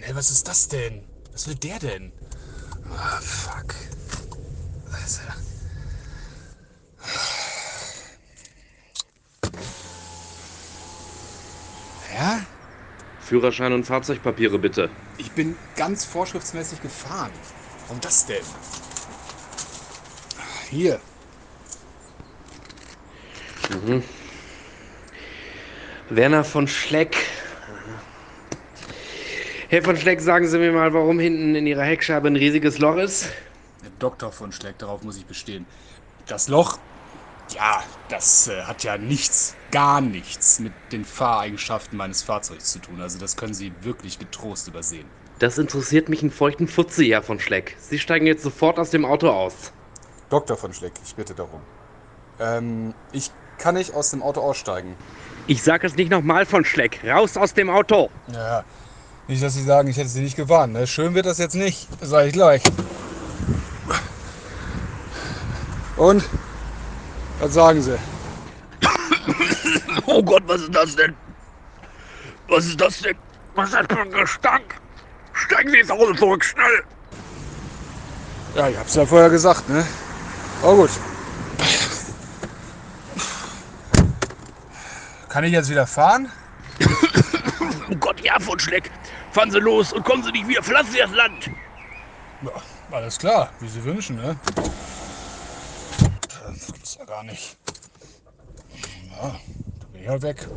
Ey, was ist das denn? Was will der denn? Ah, fuck. Also. Ja? Führerschein und Fahrzeugpapiere bitte. Ich bin ganz vorschriftsmäßig gefahren. Warum das denn? Hier. Werner von Schleck. Herr von Schleck, sagen Sie mir mal, warum hinten in Ihrer Heckscheibe ein riesiges Loch ist? Der Doktor von Schleck, darauf muss ich bestehen. Das Loch, ja, das äh, hat ja nichts, gar nichts mit den Fahreigenschaften meines Fahrzeugs zu tun. Also das können Sie wirklich getrost übersehen. Das interessiert mich einen feuchten Futze, Herr von Schleck. Sie steigen jetzt sofort aus dem Auto aus. Doktor von Schleck, ich bitte darum. Ähm, ich kann nicht aus dem Auto aussteigen. Ich sage es nicht nochmal von Schleck. Raus aus dem Auto! Ja, nicht, dass Sie sagen, ich hätte Sie nicht gewarnt. Ne? Schön wird das jetzt nicht, sage ich gleich. Und? Was sagen Sie? Oh Gott, was ist das denn? Was ist das denn? Was ist das für ein Gestank? Steigen Sie ins Auto zurück, schnell! Ja, ich hab's ja vorher gesagt, ne? Oh gut. Kann ich jetzt wieder fahren? Oh Gott, ja, von. Fahren Sie los und kommen Sie nicht wieder. Verlassen Sie das Land. Ja, alles klar, wie Sie wünschen, ne? Das gibt's ja gar nicht. Ja, da bin ich halt weg.